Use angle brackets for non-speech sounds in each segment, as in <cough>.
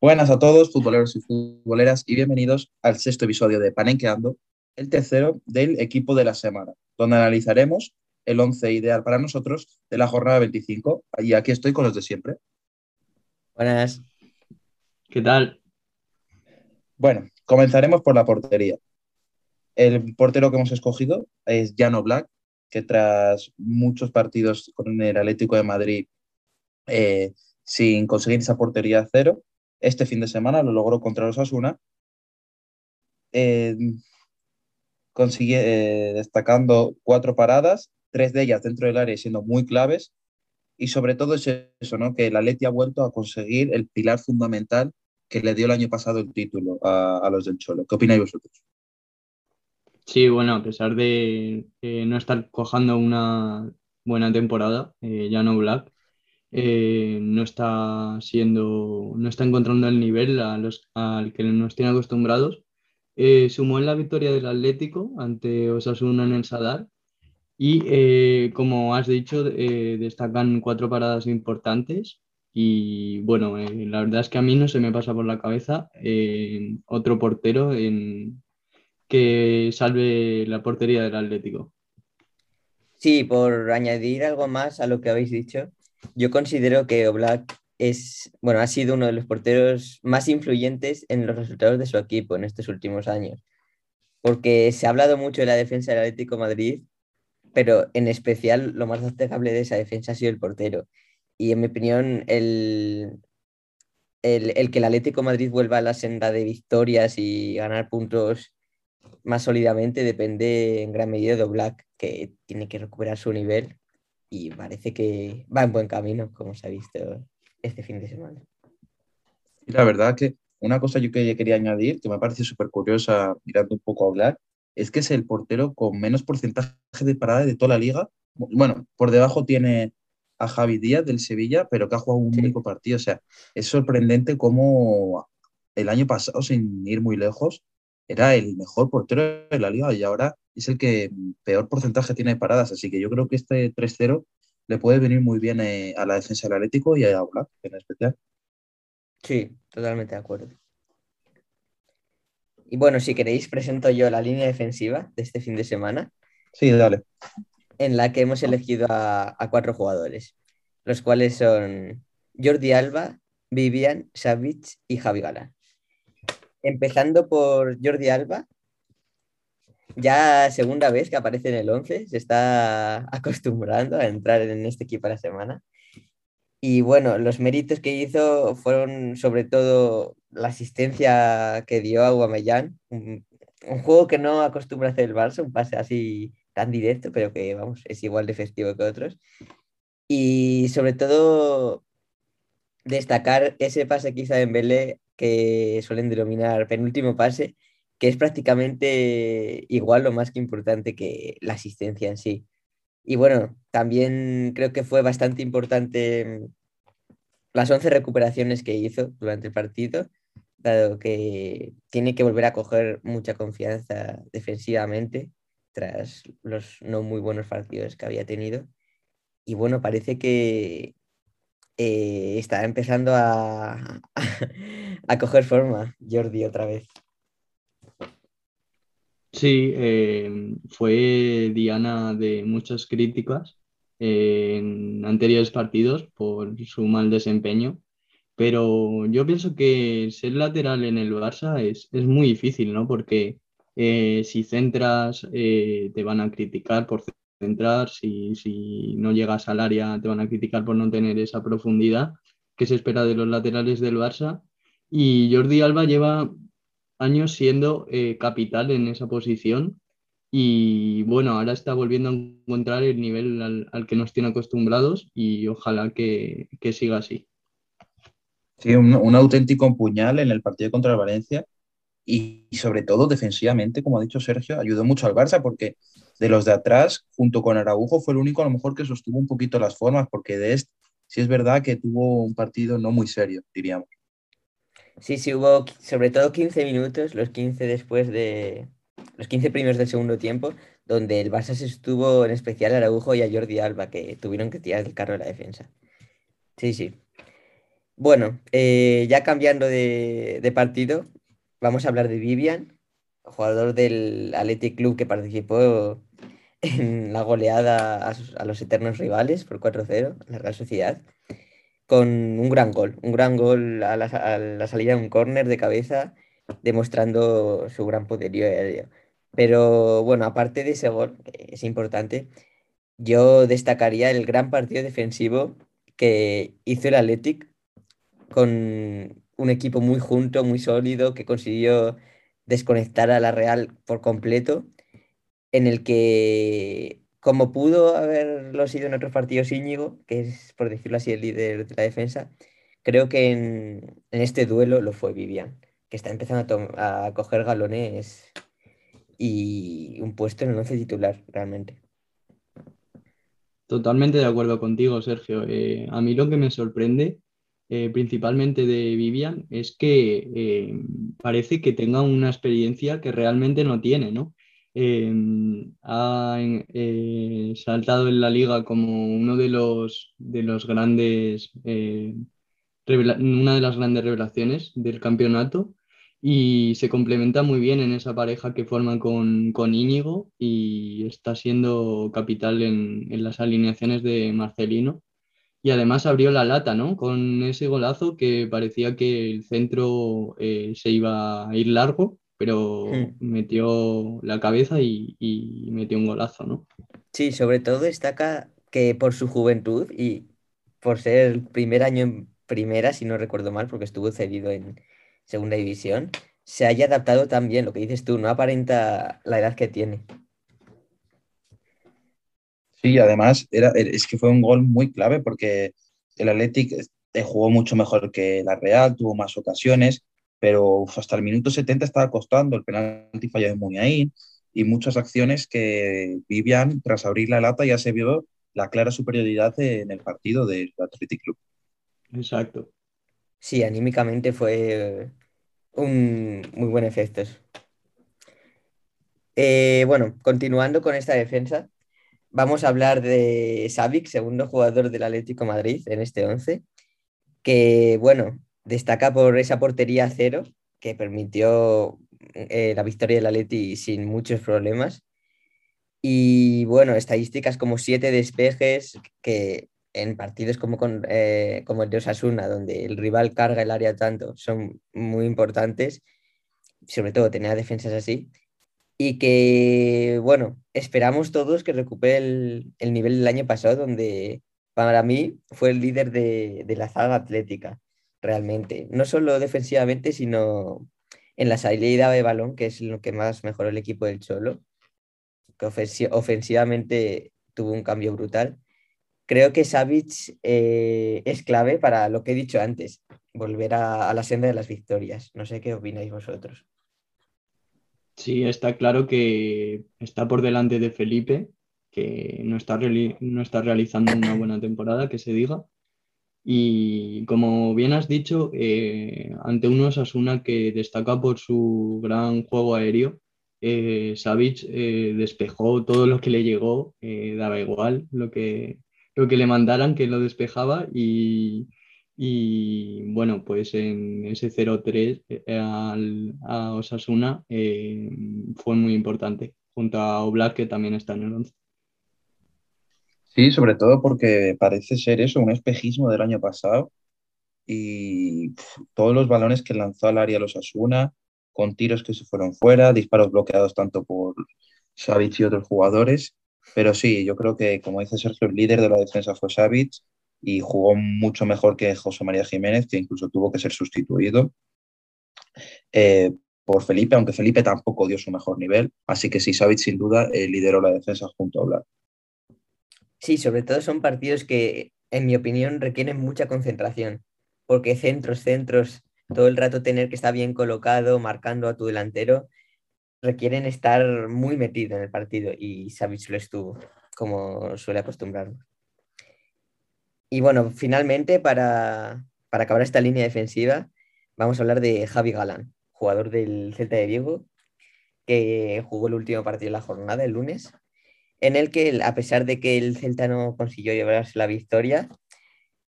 Buenas a todos, futboleros y futboleras, y bienvenidos al sexto episodio de Panenqueando, el tercero del equipo de la semana, donde analizaremos el once ideal para nosotros de la jornada 25. Y aquí estoy con los de siempre. Buenas. ¿Qué tal? Bueno, comenzaremos por la portería. El portero que hemos escogido es Jano Black, que tras muchos partidos con el Atlético de Madrid eh, sin conseguir esa portería cero, este fin de semana lo logró contra los Asuna, eh, consigue, eh, destacando cuatro paradas, tres de ellas dentro del área siendo muy claves, y sobre todo es eso, ¿no? que el Atleti ha vuelto a conseguir el pilar fundamental que le dio el año pasado el título a, los del Cholo. ¿Qué opináis vosotros? Sí, bueno, a pesar de no estar cojando una buena temporada, ya no Black, eh, no está siendo, no está encontrando el nivel a los, al que nos tiene acostumbrados. Eh, sumó en la victoria del Atlético ante Osasuna en el Sadar y eh, como has dicho destacan cuatro paradas importantes y bueno, la verdad es que a mí no se me pasa por la cabeza otro portero en, que salve la portería del Atlético. Sí, por añadir algo más a lo que habéis dicho, yo considero que Oblak es, bueno, ha sido uno de los porteros más influyentes en los resultados de su equipo en estos últimos años. Porque se ha hablado mucho de la defensa del Atlético Madrid, pero en especial lo más destacable de esa defensa ha sido el portero. Y en mi opinión, el, el, que el Atlético Madrid vuelva a la senda de victorias y ganar puntos más sólidamente depende en gran medida de Oblak, que tiene que recuperar su nivel y parece que va en buen camino, como se ha visto este fin de semana. Y la verdad que una cosa yo que quería añadir, que me parece súper curiosa mirando un poco a hablar, es que es el portero con menos porcentaje de parada de toda la liga. Bueno, por debajo tiene a Javi Díaz del Sevilla, pero que ha jugado un único partido. O sea, es sorprendente cómo el año pasado, sin ir muy lejos, era el mejor portero de la liga y ahora es el que peor porcentaje tiene de paradas. Así que yo creo que este 3-0 le puede venir muy bien eh, a la defensa del Atlético y a Black en especial. Sí, totalmente de acuerdo. Y bueno, si queréis, presento yo la línea defensiva de este fin de semana. Sí, dale. En la que hemos elegido a, a cuatro jugadores, los cuales son Jordi Alba, Vivian, Savic y Javi Galán empezando por Jordi Alba, ya segunda vez que aparece en el 11, se está <laughs> acostumbrando a entrar en este equipo a la semana. Y bueno, los méritos que hizo fueron sobre todo la asistencia que dio a Guamellán, un, juego que no acostumbra hacer el Barça, un pase así tan directo, pero que vamos, es igual de festivo que otros. Y sobre todo destacar ese pase que hizo Dembélé que suelen denominar penúltimo pase, que es prácticamente igual o más que importante que la asistencia en sí. Y bueno, también creo que fue bastante importante mm, las 11 recuperaciones que hizo durante el partido, dado que tiene que volver a coger mucha confianza defensivamente tras los no muy buenos partidos que había tenido. Y bueno, parece que eh, está empezando a, <laughs> a, coger forma Jordi otra vez. Sí, eh, fue Diana de muchas críticas en anteriores partidos por su mal desempeño, pero yo pienso que ser lateral en el Barça es, es muy difícil, ¿no? Porque eh, si centras te van a criticar por entrar, si, si no llegas al área te van a criticar por no tener esa profundidad que se espera de los laterales del Barça. Y Jordi Alba lleva años siendo eh, capital en esa posición y bueno, ahora está volviendo a encontrar el nivel al, que nos tiene acostumbrados y ojalá que, que siga así. Sí, un, un, auténtico puñal en el partido contra el Valencia y, sobre todo defensivamente, como ha dicho Sergio, ayudó mucho al Barça porque de los de atrás, junto con Araujo, fue el único a lo mejor que sostuvo un poquito las formas, porque de este sí es verdad que tuvo un partido no muy serio, diríamos. Sí, sí, hubo sobre todo 15 minutos, los 15 después de los 15 primeros del segundo tiempo, donde el Barça se estuvo en especial a Araujo y a Jordi Alba, que tuvieron que tirar el carro de la defensa. Sí, sí. Bueno, eh, ya cambiando de, de partido, vamos a hablar de Vivian, jugador del Athletic Club que participó en la goleada a, los eternos rivales por 4-0 en la Real Sociedad, con un gran gol, un gran gol a la, salida de un córner de cabeza, demostrando su gran poderío aéreo. Pero bueno, aparte de ese gol, que es importante, yo destacaría el gran partido defensivo que hizo el Athletic con un equipo muy junto, muy sólido, que consiguió desconectar a la Real por completo, en el que, como pudo haberlo sido en otros partidos Íñigo, que es, por decirlo así, el líder de la defensa, creo que en, este duelo lo fue Vivian, que está empezando a coger galones y un puesto en el once titular, realmente. Totalmente de acuerdo contigo, Sergio. Eh, a mí lo que me sorprende eh, principalmente de Vivian es que eh, parece que tenga una experiencia que realmente no tiene, ¿no? Eh, ha saltado en la liga como uno de los, de los grandes, eh, una de las grandes revelaciones del campeonato y se complementa muy bien en esa pareja que forma con, con Íñigo y está siendo capital en, en las alineaciones de Marcelino. Y además abrió la lata, ¿no? Con ese golazo que parecía que el centro eh, se iba a ir largo, pero Hmm. metió la cabeza y, y metió un golazo, ¿no? Sí, sobre todo destaca que por su juventud y por ser el primer año en primera, si no recuerdo mal, porque estuvo cedido en segunda división, se haya adaptado tan bien, lo que dices tú, no aparenta la edad que tiene. Sí, además era, es que fue un gol muy clave porque el Athletic eh, jugó mucho mejor que la Real, tuvo más ocasiones, pero uf, hasta el minuto 70 estaba costando el penalti fallado de Muniain y muchas acciones que Vivian, tras abrir la lata, ya se vio la clara superioridad en el partido del Athletic Club. Exacto. Sí, anímicamente fue un muy buen efecto. Eh, bueno, continuando con esta defensa, vamos a hablar de Savic, segundo jugador del Atlético de Madrid en este 11, que, bueno, destaca por esa portería a cero que permitió eh, la victoria del Atleti sin muchos problemas. Y bueno, estadísticas como siete despejes que en partidos como, con, eh, como el de Osasuna, donde el rival carga el área tanto, son muy importantes, sobre todo tener defensas así, y que, bueno, esperamos todos que recupere el, el nivel del año pasado, donde para mí fue el líder de, de la zaga atlética, realmente, no solo defensivamente, sino en la salida de balón, que es lo que más mejoró el equipo del Cholo, que ofensi- ofensivamente tuvo un cambio brutal creo que Savic eh, es clave para lo que he dicho antes, volver a, a, la senda de las victorias. No sé qué opináis vosotros. Sí, está claro que está por delante de Felipe, que no está, no está realizando una buena temporada, que se diga. Y como bien has dicho, eh, ante un Osasuna que destaca por su gran juego aéreo, eh, eh, despejó todo lo que le llegó, eh, daba igual lo que, lo que le mandaran, que lo despejaba y, bueno, pues en ese 0-3 al, a Osasuna fue muy importante, junto a Oblak, que también está en el 11. Sí, sobre todo porque parece ser eso, un espejismo del año pasado y todos los balones que lanzó al área los Osasuna, con tiros que se fueron fuera, disparos bloqueados tanto por Savic y otros jugadores, pero sí, yo creo que, como dice Sergio, el líder de la defensa fue Savic y jugó mucho mejor que José María Jiménez, que incluso tuvo que ser sustituido eh, por Felipe, aunque Felipe tampoco dio su mejor nivel. Así que sí, Savic sin duda eh, lideró la defensa junto a Oblak. Sí, sobre todo son partidos que, en mi opinión, requieren mucha concentración, porque centros, centros, todo el rato tener que estar bien colocado, marcando a tu delantero, requieren estar muy metido en el partido y Savic lo estuvo, como suele acostumbrarnos. Y bueno, finalmente, para, para, acabar esta línea defensiva, vamos a hablar de Javi Galán, jugador del Celta de Vigo, que jugó el último partido de la jornada, el lunes, en el que, a pesar de que el Celta no consiguió llevarse la victoria,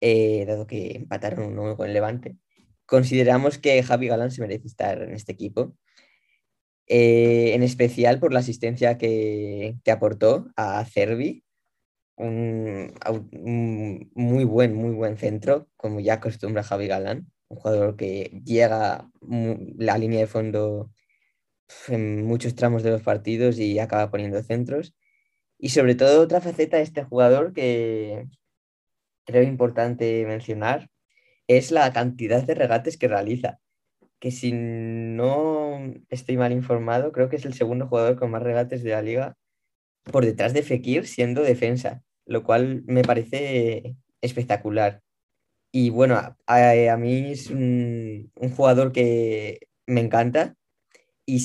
eh, dado que empataron uno con el Levante. Consideramos que Javi Galán se merece estar en este equipo, eh, en especial por la asistencia que, que aportó a Cervi, un, un, muy buen, muy buen centro, como ya acostumbra Javi Galán, un jugador que llega la línea de fondo en muchos tramos de los partidos y acaba poniendo centros. Y sobre todo otra faceta de este jugador que creo importante mencionar es la cantidad de regates que realiza, que si no estoy mal informado, creo que es el segundo jugador con más regates de la liga por detrás de Fekir siendo defensa, lo cual me parece espectacular. Y bueno, a, mí es un, un, jugador que me encanta y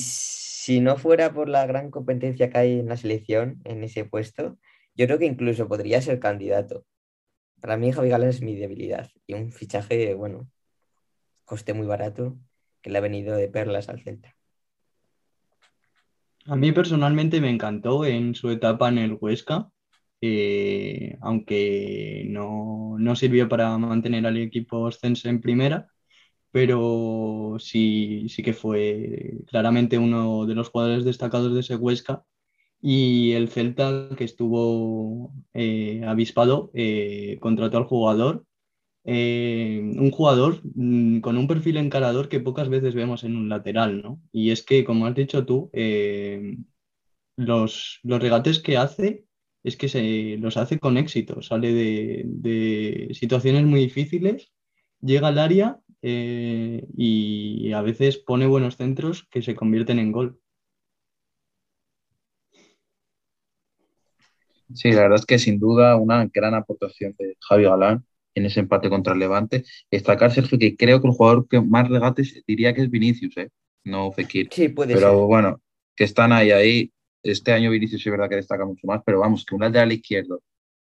si no fuera por la gran competencia que hay en la selección, en ese puesto, yo creo que incluso podría ser candidato. Para mí Javi Galán es mi debilidad y un fichaje, bueno, coste muy barato que le ha venido de perlas al Celta. A mí personalmente me encantó en su etapa en el Huesca, eh, aunque no, no, sirvió para mantener al equipo ascenso en primera, pero sí, sí que fue claramente uno de los jugadores destacados de ese Huesca. Y el Celta que estuvo eh, avispado eh, contrató al jugador, eh, un jugador mm, con un perfil encarador que pocas veces vemos en un lateral, ¿no? Y es que, como has dicho tú, los, los, regates que hace es que se los hace con éxito, sale de, de situaciones muy difíciles, llega al área y a veces pone buenos centros que se convierten en gol. Sí, la verdad es que sin duda una gran aportación de Javi Galán en ese empate contra el Levante. Destacar, Sergio, que creo que el jugador que más regates diría que es Vinicius, ¿eh? no Fekir. Sí, puede pero bueno, que están ahí, ahí. Este año Vinicius es verdad que destaca mucho más, pero vamos, que un lateral izquierdo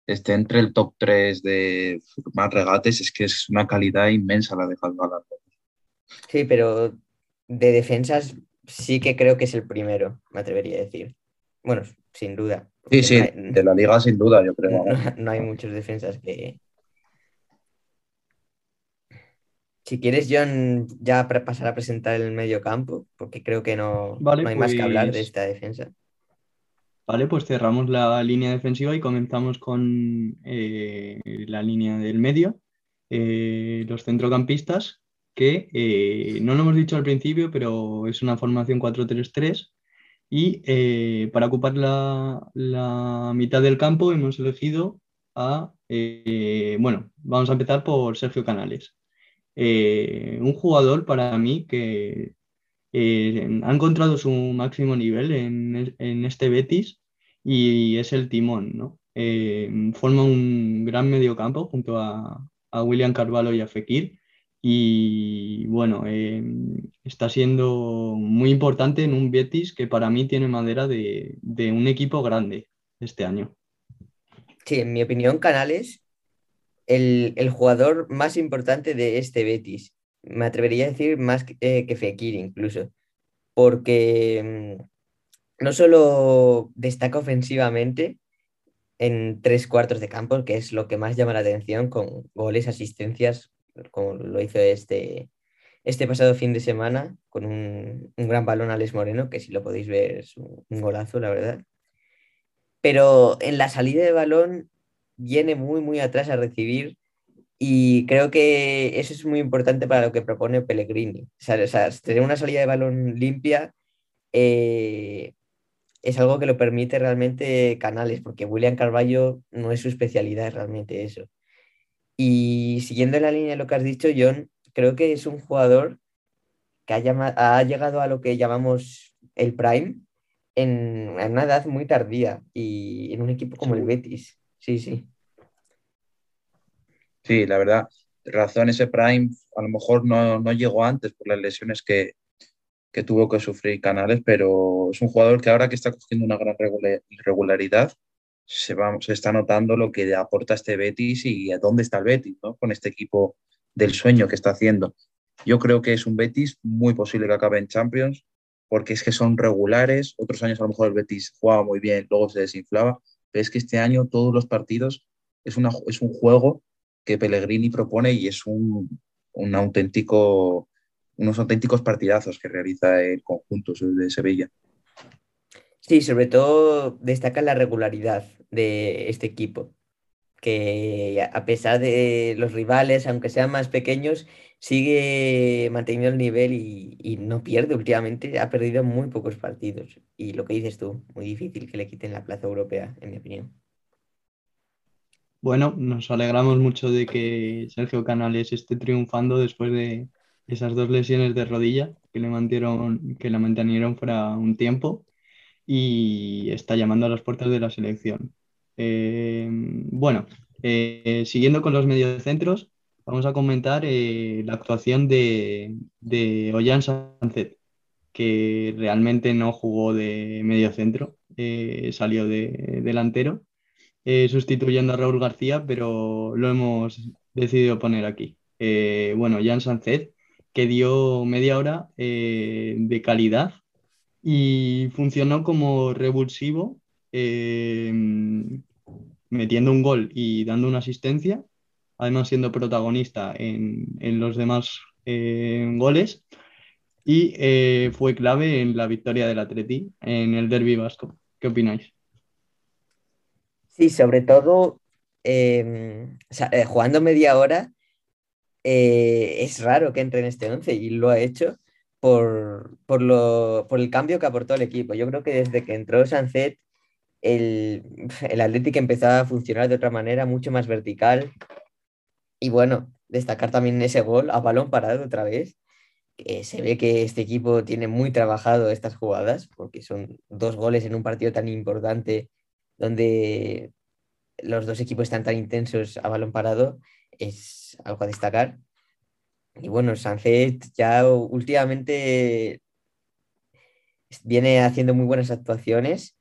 esté entre el top 3 de más regates, es que es una calidad inmensa la de Javi Galán. Sí, pero de defensas sí que creo que es el primero, me atrevería a decir. Bueno, sin duda. Sí, sí, de la liga sin duda, yo creo. No, hay muchas defensas que. Si quieres, John, ya pasar a presentar el medio campo, porque creo que no, no hay más que hablar de pues esta defensa. Vale, pues cerramos la línea defensiva y comenzamos con eh, la línea del medio. Eh, los centrocampistas, que eh, no lo hemos dicho al principio, pero es una formación 4-3-3 y para ocupar la, mitad del campo hemos elegido a, bueno, vamos a empezar por Sergio Canales. Un jugador para mí que ha encontrado su máximo nivel en, este Betis y es el timón, ¿no? forma un gran mediocampo junto a, a William Carvalho y a Fekir y bueno, em, está siendo muy importante en un Betis que para mí tiene madera de, un equipo grande este año. Sí, en mi opinión, Canales, el, el jugador más importante de este Betis. Me atrevería a decir más que, eh, Fekir incluso, porque em, no solo destaca ofensivamente en tres cuartos de campo, que es lo que más llama la atención, con goles, asistencias, como lo hizo este, este pasado fin de semana, con un, gran balón a Moreno, que si lo podéis ver es un, golazo, la verdad. Pero en la salida de balón viene muy, muy atrás a recibir y creo que eso es muy importante para lo que propone Pellegrini. O sea, tener una salida de balón limpia eh, es algo que lo permite realmente Canales, porque William Carballo no es su especialidad realmente eso. Y siguiendo la línea de lo que has dicho, John, creo que es un jugador que ha, ha llegado a lo que llamamos el prime en, una edad muy tardía y en un equipo como el Betis. Sí, sí. Sí, la verdad, razón ese prime a lo mejor no, no llegó antes por las lesiones que, que, tuvo que sufrir Canales, pero es un jugador que ahora que está cogiendo una gran regularidad, se, va, se está notando lo que aporta este Betis y a dónde está el Betis, ¿no? Con este equipo del sueño que está haciendo. Yo creo que es un Betis muy posible que acabe en Champions, porque es que son regulares. Otros años a lo mejor el Betis jugaba muy bien, luego se desinflaba, pero es que este año todos los partidos es, una, es un juego que Pellegrini propone y es un, un auténtico, unos auténticos partidazos que realiza el conjunto de Sevilla. Sí, sobre todo destaca la regularidad de este equipo, que a pesar de los rivales, aunque sean más pequeños, sigue manteniendo el nivel y, no pierde últimamente, ha perdido muy pocos partidos. Y lo que dices tú, muy difícil que le quiten la plaza europea, en mi opinión. Bueno, nos alegramos mucho de que Sergio Canales esté triunfando después de esas dos lesiones de rodilla que le mantieron, que la mantenieron fuera un tiempo y está llamando a las puertas de la selección. Eh, bueno, eh, siguiendo con los mediocentros, vamos a comentar eh, la actuación de, Ollán Sánchez, que realmente no jugó de mediocentro, salió de delantero, sustituyendo a Raúl García, pero lo hemos decidido poner aquí. bueno, Jan Sánchez, que dio media hora de calidad y funcionó como revulsivo, eh, metiendo un gol y dando una asistencia, además siendo protagonista en, los demás eh, goles y eh, fue clave en la victoria del Atleti en el Derby Vasco. ¿Qué opináis? Sí, sobre todo jugando media hora, es raro que entre en este 11 y lo ha hecho por, por, lo, por el cambio que aportó el equipo. Yo creo que desde que entró Sanzet, el, el Atlético empezó a funcionar de otra manera, mucho más vertical. Y bueno, destacar también ese gol a balón parado otra vez. Se ve que este equipo tiene muy trabajado estas jugadas, porque son dos goles en un partido tan importante donde los dos equipos están tan intensos a balón parado. Es algo a destacar. Y bueno, Sancet ya últimamente viene haciendo muy buenas actuaciones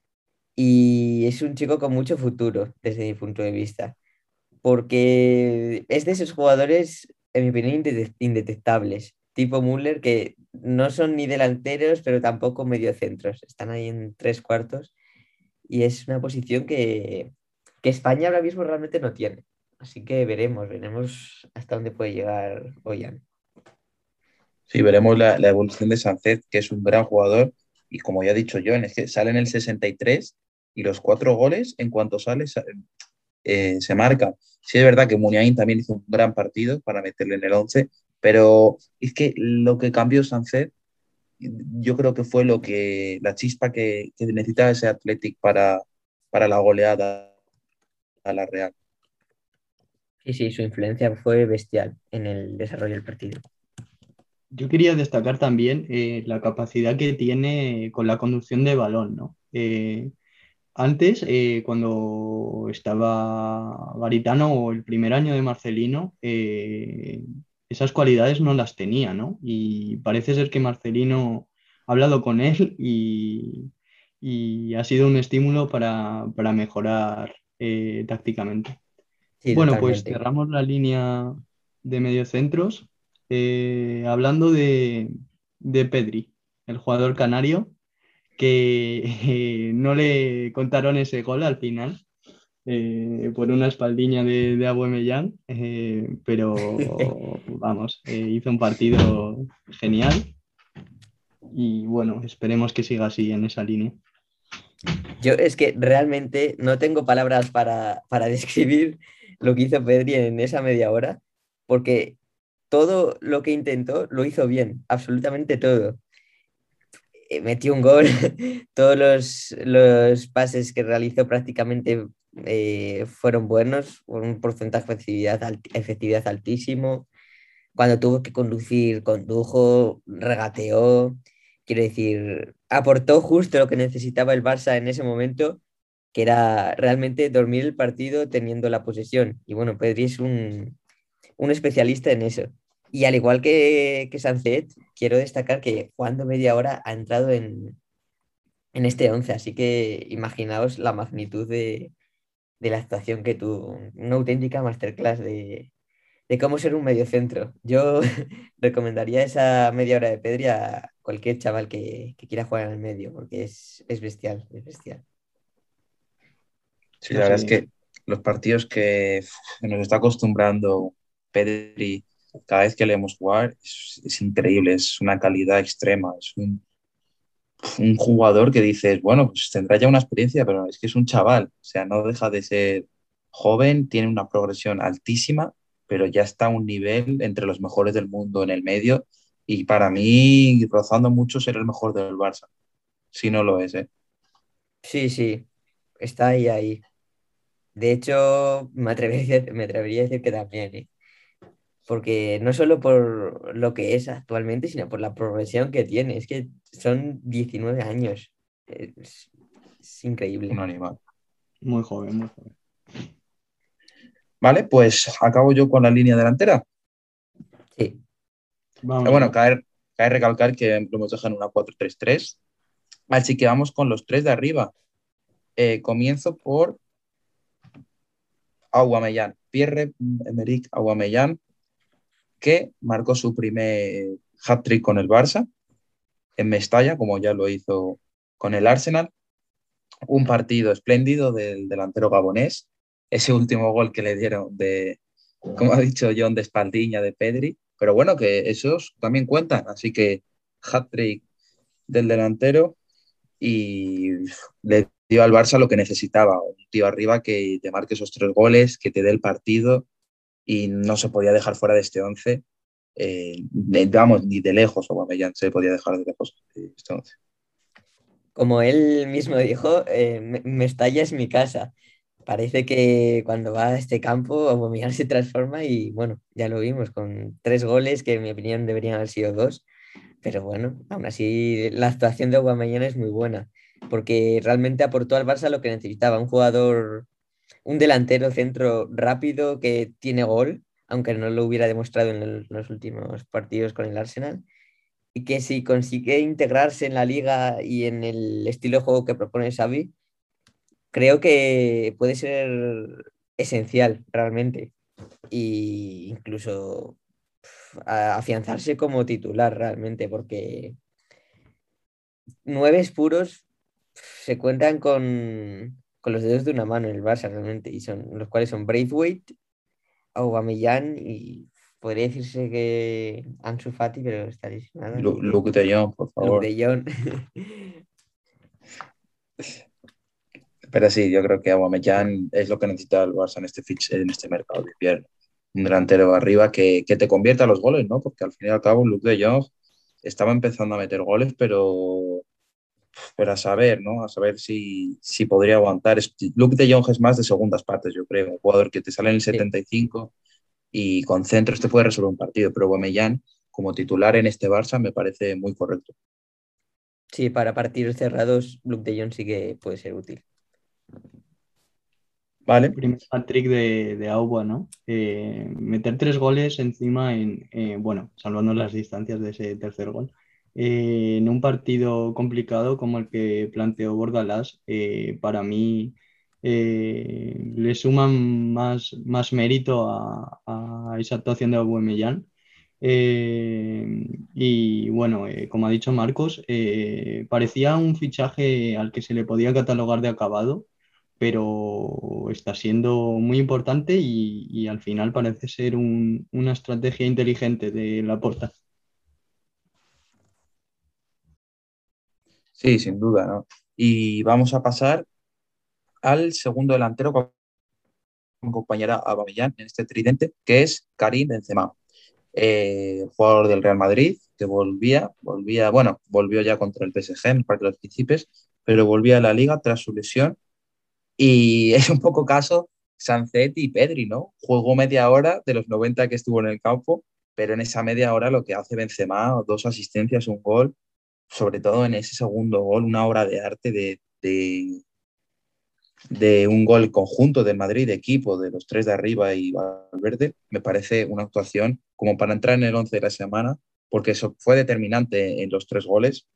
y es un chico con mucho futuro desde mi punto de vista, porque es de esos jugadores, en mi opinión, indetectables, tipo Müller, que no son ni delanteros, pero tampoco mediocentros, están ahí en tres cuartos y es una posición que, que España ahora mismo realmente no tiene. Así que veremos, veremos hasta dónde puede llegar Ollán. Sí, veremos la, evolución de Sancet, que es un gran jugador. Y como ya he dicho yo, es que sale en el 63 y los cuatro goles, en cuanto sale, eh, se marcan. Sí, es verdad que Muniain también hizo un gran partido para meterle en el 11, pero es que lo que cambió Sancet, yo creo que fue lo que la chispa que, que necesitaba ese Athletic para, para la goleada a la Real. Sí, sí, su influencia fue bestial en el desarrollo del partido. Yo quería destacar también eh, la capacidad que tiene con la conducción de balón, ¿no? Eh, antes, eh, cuando estaba Garitano o el primer año de Marcelino, esas cualidades no las tenía, ¿no? Y parece ser que Marcelino ha hablado con él y, ha sido un estímulo para, mejorar tácticamente bueno, pues cerramos la línea de mediocentros. Eh, hablando de, Pedri, el jugador canario, que <laughs> eh, no le contaron ese gol al final eh, por una espaldiña de, de Abuemellán, pero <laughs> vamos, hizo un partido genial y bueno, esperemos que siga así en esa línea. Yo es que realmente no tengo palabras para, para <laughs> describir lo que hizo Pedri en esa media hora, porque todo lo que intentó lo hizo bien, absolutamente todo. Eh, metió un gol, <laughs> todos los, pases que realizó prácticamente eh, fueron buenos, con un porcentaje de efectividad, efectividad altísimo. Cuando tuvo que conducir, condujo, regateó. Quiero decir, aportó justo lo que necesitaba el Barça en ese momento que era realmente dormir el partido teniendo la posesión. Y bueno, Pedri es un, especialista en eso. Y al igual que, que Sancet, quiero destacar que jugando media hora ha entrado en, este 11, así que imaginaos la magnitud de, la actuación que tuvo, una auténtica masterclass de, cómo ser un mediocentro. Yo <laughs> recomendaría esa media hora de Pedri a cualquier chaval que, quiera jugar en el medio, porque es, es bestial, es bestial. Sí, la verdad es que los partidos que nos está acostumbrando Pedri cada vez que leemos jugar es, increíble, es una calidad extrema, es un, un, jugador que dices, bueno, pues tendrá ya una experiencia, pero es que es un chaval, o sea, no deja de ser joven, tiene una progresión altísima, pero ya está a un nivel entre los mejores del mundo en el medio y para mí rozando mucho ser el mejor del Barça, si no lo es, ¿eh? Sí, sí, está ahí, ahí. De hecho, me atrevería, me atrevería a decir que también, ¿eh? Porque no solo por lo que es actualmente, sino por la progresión que tiene. Es que son 19 años. Es, increíble. Un animal. Muy joven, muy joven. Vale, pues acabo yo con la línea delantera. Sí. Vamos. Bueno, caer recalcar que lo hemos dejado en una 4-3-3. Así que vamos con los tres de arriba. Eh, comienzo por Aguamellán. Pierre Emerick Aguamellán que marcó su primer hat-trick con el Barça en Mestalla, como ya lo hizo con el Arsenal. Un partido espléndido del delantero gabonés. Ese último gol que le dieron de, como ha dicho John, de espaldiña de Pedri. Pero bueno, que esos también cuentan. Así que hat-trick del delantero y le dio al Barça lo que necesitaba. Un tío arriba que te marque esos tres goles, que te dé el partido y no se podía dejar fuera de este 11. Eh, ni de lejos se podía dejar de lejos este 11. Como él mismo dijo, eh, Mestalla es mi casa. Parece que cuando va a este campo Aubameyang se transforma y bueno, ya lo vimos con tres goles que en mi opinión deberían haber sido dos. Pero bueno, aún así la actuación de Aubameyang es muy buena porque realmente aportó al Barça lo que necesitaba, un jugador un delantero centro rápido que tiene gol, aunque no lo hubiera demostrado en, los últimos partidos con el Arsenal, y que si consigue integrarse en la liga y en el estilo de juego que propone Xavi, creo que puede ser esencial realmente. E incluso afianzarse como titular realmente porque nueve puros se cuentan con, con los dedos de una mano en el Barça realmente, y son los cuales son Braithwaite, Aubameyang y podría decirse que Ansu Fati, pero está lesionado. Luke de Jong, por favor. Luke de Jong. pero sí, yo creo que Aubameyang es lo que necesita el Barça en este, en este mercado de invierno. Un delantero arriba que, que te convierta los goles, ¿no? Porque al fin y al cabo Luke de Jong estaba empezando a meter goles, pero pero a saber, ¿no? A saber si, si podría aguantar. Luke de Jong es más de segundas partes, yo creo. Un jugador que te sale en el 75 y con centros te puede resolver un partido, pero Guamellán como titular en este Barça me parece muy correcto. Sí, para partidos cerrados, Luke de Jong sí que puede ser útil. Vale. Primer trick de, de Auba, ¿no? Eh, meter tres goles encima en, eh, bueno, salvando las distancias de ese tercer gol eh, en un partido complicado como el que planteó Bordalás, eh, para mí eh, le suman más, más mérito a, esa actuación de Aubameyang. y bueno, como ha dicho Marcos, parecía un fichaje al que se le podía catalogar de acabado, pero está siendo muy importante y, al final parece ser una estrategia inteligente de la porta. Sí, sin duda, ¿no? Y vamos a pasar al segundo delantero con compañera Abamellán en este tridente, que es Karim Benzema, eh, jugador del Real Madrid, que volvía, volvía, bueno, volvió ya contra el PSG en el Parque de los Príncipes, pero volvía a la liga tras su lesión. Y <laughs> es un poco caso Sancetti y Pedri, ¿no? Jugó media hora de los 90 que estuvo en el campo, pero en esa media hora lo que hace Benzema, dos asistencias, un gol, sobre todo en ese segundo gol, una obra de arte de, de, un gol conjunto del Madrid, de equipo, de los tres de arriba y Valverde, me parece una actuación como para entrar en el 11 de la semana, porque eso fue determinante en los tres goles.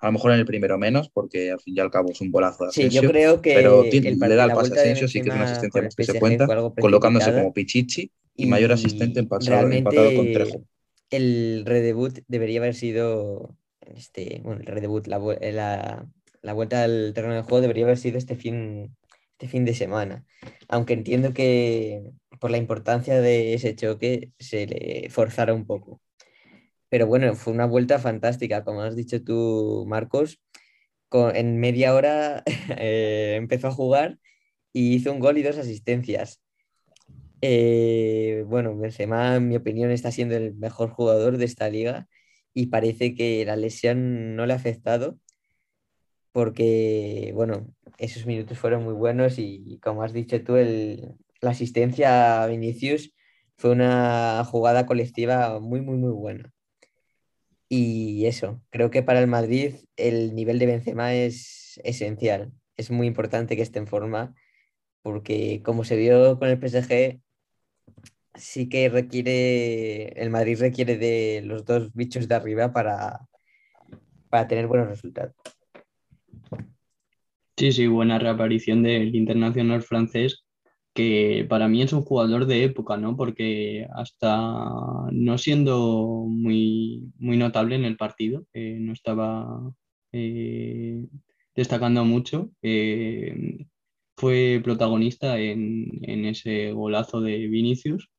A lo mejor en el primero menos, porque al fin y al cabo es un golazo de Asensio. Sí, yo creo que pero le da el pase a Asensio, sí que es una asistencia que se cuenta, colocándose como Pichichi y, mayor asistente en pasado, empatado con Trejo. El redebut debería haber sido este, bueno, el redebut, la, la, la, vuelta al terreno de juego debería haber sido este fin, este fin de semana. Aunque entiendo que por la importancia de ese choque se le forzara un poco. Pero bueno, fue una vuelta fantástica, como has dicho tú, Marcos. en media hora <laughs> eh, empezó a jugar y hizo un gol y dos asistencias. Eh, bueno, Benzema, en mi opinión, está siendo el mejor jugador de esta liga y parece que la lesión no le ha afectado porque, bueno, esos minutos fueron muy buenos y como has dicho tú, el, la asistencia a Vinicius fue una jugada colectiva muy, muy, muy buena. Y eso, creo que para el Madrid el nivel de Benzema es esencial. Es muy importante que esté en forma porque como se vio con el PSG, sí que requiere, el Madrid requiere de los dos bichos de arriba para, para tener buenos resultados. Sí, sí, buena reaparición del internacional francés, que para mí es un jugador de época, ¿no? Porque hasta no siendo muy, muy notable en el partido, eh, no estaba eh, destacando mucho, eh, fue protagonista en, en, ese golazo de Vinicius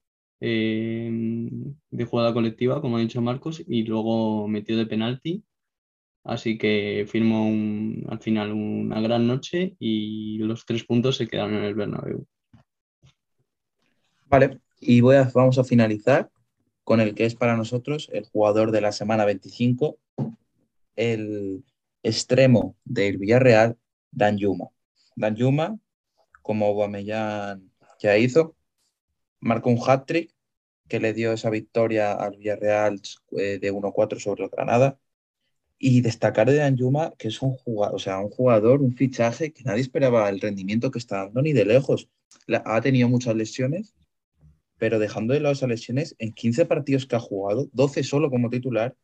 de jugada colectiva, como ha dicho Marcos, y luego metió de penalti. Así que firmó al final una gran noche y los tres puntos se quedaron en el Bernabéu. Vale, y voy a, vamos a finalizar con el que es para nosotros el jugador de la semana 25, el extremo del Villarreal, Dan Yuma. Dan Yuma, como Aubameyang ya hizo, marcó un hat-trick que le dio esa victoria al Villarreal eh, de 1-4 sobre el Granada. Y destacar de Anjuma, que es un jugador, o sea, un jugador, un fichaje que nadie esperaba el rendimiento que está dando ni de lejos. ha tenido muchas lesiones, pero dejando de lado esas lesiones, en 15 partidos que ha jugado, 12 solo como titular,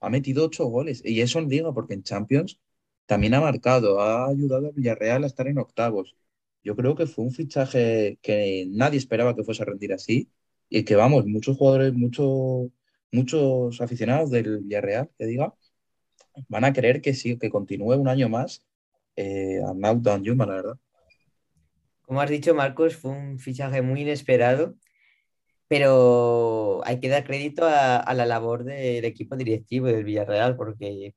ha metido 8 goles. Y eso en Liga, porque en Champions también ha marcado, ha ayudado al Villarreal a estar en octavos. Yo creo que fue un fichaje que nadie esperaba que fuese a rendir así y que vamos, muchos jugadores, muchos, muchos aficionados del Villarreal, que diga, van a querer que sí, que continúe un año más eh, a Down Yuma, la verdad. Como has dicho, Marcos, fue un fichaje muy inesperado, pero hay que dar crédito a, la labor del equipo directivo del Villarreal, porque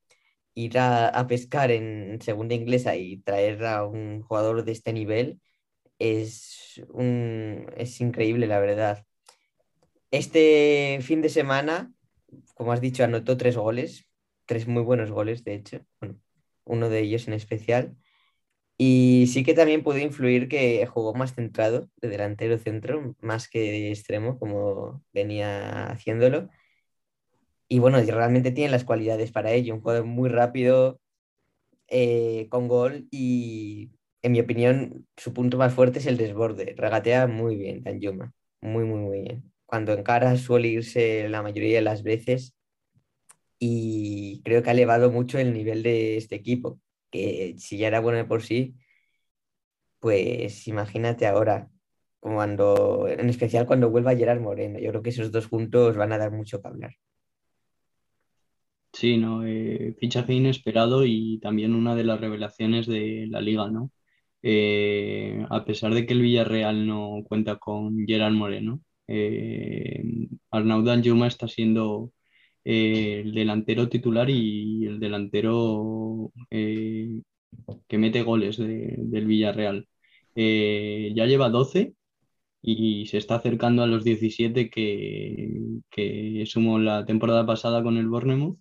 ir a, pescar en segunda inglesa y traer a un jugador de este nivel es, un, es increíble, la verdad. Este fin de semana, como has dicho, anotó tres goles, tres muy buenos goles, de hecho, uno de ellos en especial. Y sí que también pudo influir que jugó más centrado, de delantero centro, más que de extremo, como venía haciéndolo. Y bueno, realmente tiene las cualidades para ello. Un jugador muy rápido, eh, con gol y, en mi opinión, su punto más fuerte es el desborde. Regatea muy bien, Danjuma. Muy, muy, muy bien cuando encara suele irse la mayoría de las veces y creo que ha elevado mucho el nivel de este equipo, que si ya era bueno de por sí, pues imagínate ahora, cuando, en especial cuando vuelva Gerard Moreno. Yo creo que esos dos juntos van a dar mucho que hablar. Sí, no, eh, fichaje inesperado y también una de las revelaciones de la liga, ¿no? Eh, a pesar de que el Villarreal no cuenta con Gerard Moreno, eh, Arnaud Danjuma está siendo eh, el delantero titular y el delantero que mete goles del Villarreal. Ya lleva 12 y se está acercando a los 17 que, que sumó la temporada pasada con el Bournemouth.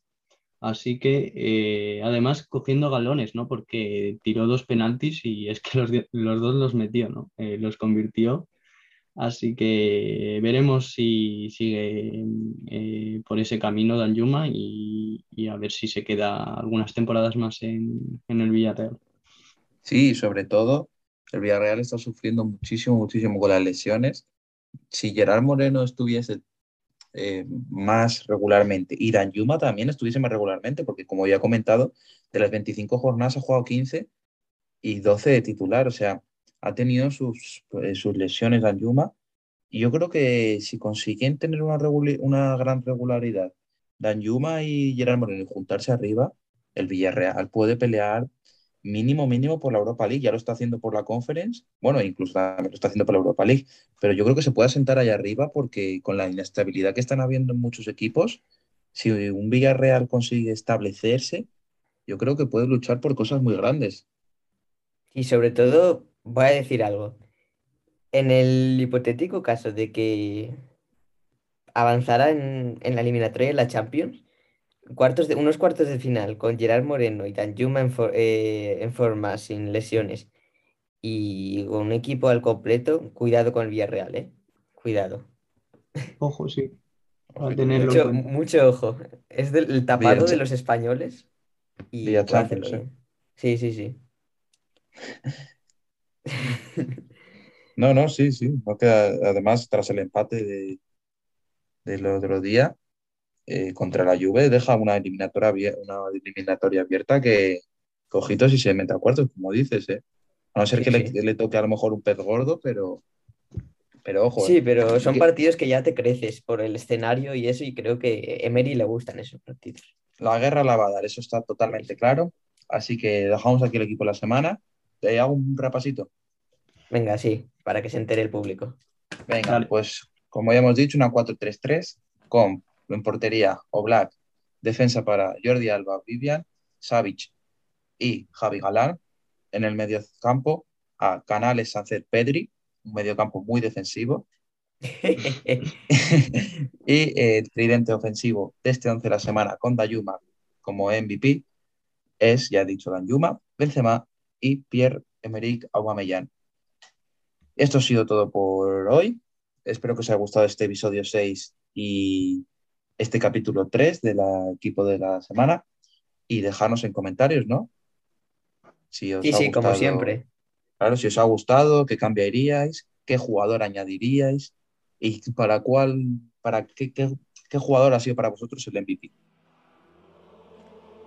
Así que además cogiendo galones, ¿no? Porque tiró dos penaltis y es que <laughs> los, los dos los metió, ¿no? los convirtió Así que veremos si sigue eh, por ese camino Danjuma y, y a ver si se queda algunas temporadas más en, el Villarreal. Sí, sobre todo el Villarreal está sufriendo muchísimo, muchísimo con las lesiones. Si Gerard Moreno estuviese eh, más regularmente. Y Danjuma también estuviese más regularmente, porque como ya he comentado, de las 25 jornadas ha jugado 15 y 12 de titular, o sea, ha tenido sus, pues, sus lesiones Yuma y yo creo que si consiguen tener una, una gran regularidad Yuma y Gerard Moreno juntarse arriba, el Villarreal puede pelear mínimo, mínimo por la Europa League. Ya lo está haciendo por la Conference, bueno, incluso lo está haciendo por la Europa League, pero yo creo que se puede sentar ahí arriba porque con la inestabilidad que están habiendo en muchos equipos, si un Villarreal consigue establecerse, yo creo que puede luchar por cosas muy grandes. Y sobre todo, voy a decir algo. En el hipotético caso de que avanzara en, la eliminatoria de la Champions, cuartos de, unos cuartos de final con Gerard Moreno y Danjuma en, eh, en forma, sin lesiones, y con un equipo al completo, cuidado con el Villarreal, ¿eh? Cuidado. Ojo, sí. mucho, mucho, ojo. Es del, tapado de los españoles. Y Champions, ¿eh? Sí, sí, sí. <laughs> No, no, sí, sí. además, tras el empate de, de los otro día eh, contra la Juve, deja una eliminatoria, una eliminatoria abierta que, cojitos y se mete a cuartos, como dices, ¿eh? A no ser que Le, toque a lo mejor un pez gordo, pero, pero ojo. Sí, pero son partidos que ya te creces por el escenario y eso, y creo que Emery le gustan esos partidos. La guerra la va a dar, eso está totalmente claro. Así que dejamos aquí el equipo de la semana. ¿Te hago un rapasito? Venga, sí, para que se entere el público. Venga, pues como ya hemos dicho, una 4-3-3 con en portería Oblak, defensa para Jordi Alba, Vivian, Savic y Javi Galán. En el medio campo a Canales, Sánchez, Pedri, un medio campo muy defensivo. <laughs> y el tridente ofensivo de este 11 de la semana con Dayuma como MVP es, ya he dicho, Dayuma, Benzema y Pierre-Emerick Aubameyang. Esto ha sido todo por hoy. Espero que os haya gustado este episodio 6 y este capítulo 3 del equipo de la semana y dejarnos en comentarios, ¿no? sí, sí, como siempre. Claro, si os ha gustado, qué cambiaríais, qué jugador añadiríais y para cuál, para qué, qué jugador ha sido para vosotros el MVP.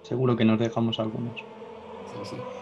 Seguro que nos dejamos algunos. Sí, sí.